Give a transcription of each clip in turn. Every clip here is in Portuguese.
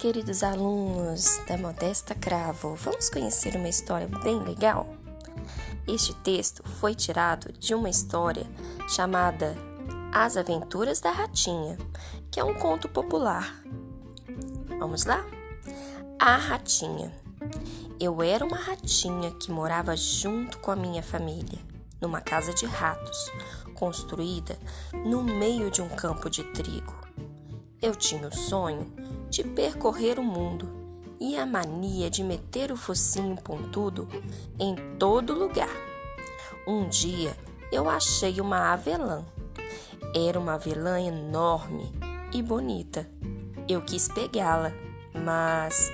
queridos alunos da Modesta Cravo, vamos conhecer uma história bem legal? Este texto foi tirado de uma história chamada As Aventuras da Ratinha, que é um conto popular. Vamos lá? A Ratinha. Eu era uma ratinha que morava junto com a minha família, numa casa de ratos, construída no meio de um campo de trigo. Eu tinha o sonho de percorrer o mundo e a mania de meter o focinho pontudo em todo lugar. Um dia eu achei uma avelã. Era uma avelã enorme e bonita. Eu quis pegá-la, mas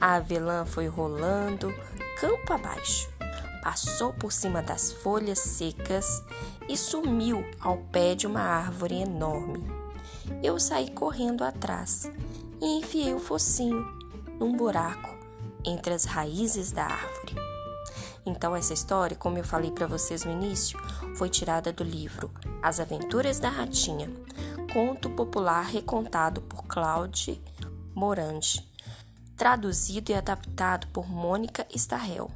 a avelã foi rolando campo abaixo, passou por cima das folhas secas e sumiu ao pé de uma árvore enorme. Eu saí correndo atrás e enfiei o focinho num buraco entre as raízes da árvore. Então essa história, como eu falei para vocês no início, foi tirada do livro As Aventuras da Ratinha, conto popular recontado por Claude Morange, traduzido e adaptado por Mônica Starrel.